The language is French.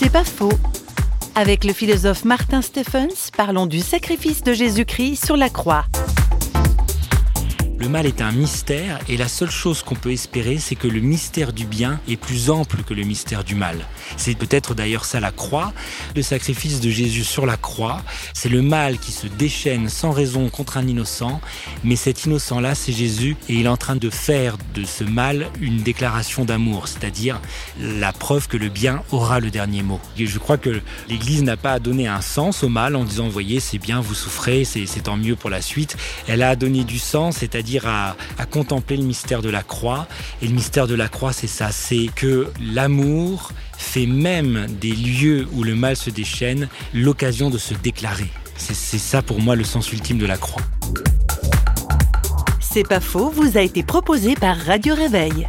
C'est pas faux. Avec le philosophe Martin Stephens, parlons du sacrifice de Jésus-Christ sur la croix. Le mal est un mystère et la seule chose qu'on peut espérer, c'est que le mystère du bien est plus ample que le mystère du mal. C'est peut-être d'ailleurs ça la croix, le sacrifice de Jésus sur la croix. C'est le mal qui se déchaîne sans raison contre un innocent, mais cet innocent-là, c'est Jésus et il est en train de faire de ce mal une déclaration d'amour, c'est-à-dire la preuve que le bien aura le dernier mot. Et je crois que l'Église n'a pas donné un sens au mal en disant, voyez, c'est bien, vous souffrez, c'est tant mieux pour la suite. Elle a donné du sens, c'est-à-dire à, contempler le mystère de la croix. Et le mystère de la croix, c'est ça, c'est que l'amour fait même des lieux où le mal se déchaîne l'occasion de se déclarer. C'est ça pour moi le sens ultime de la croix. C'est pas faux, vous a été proposé par Radio Réveil.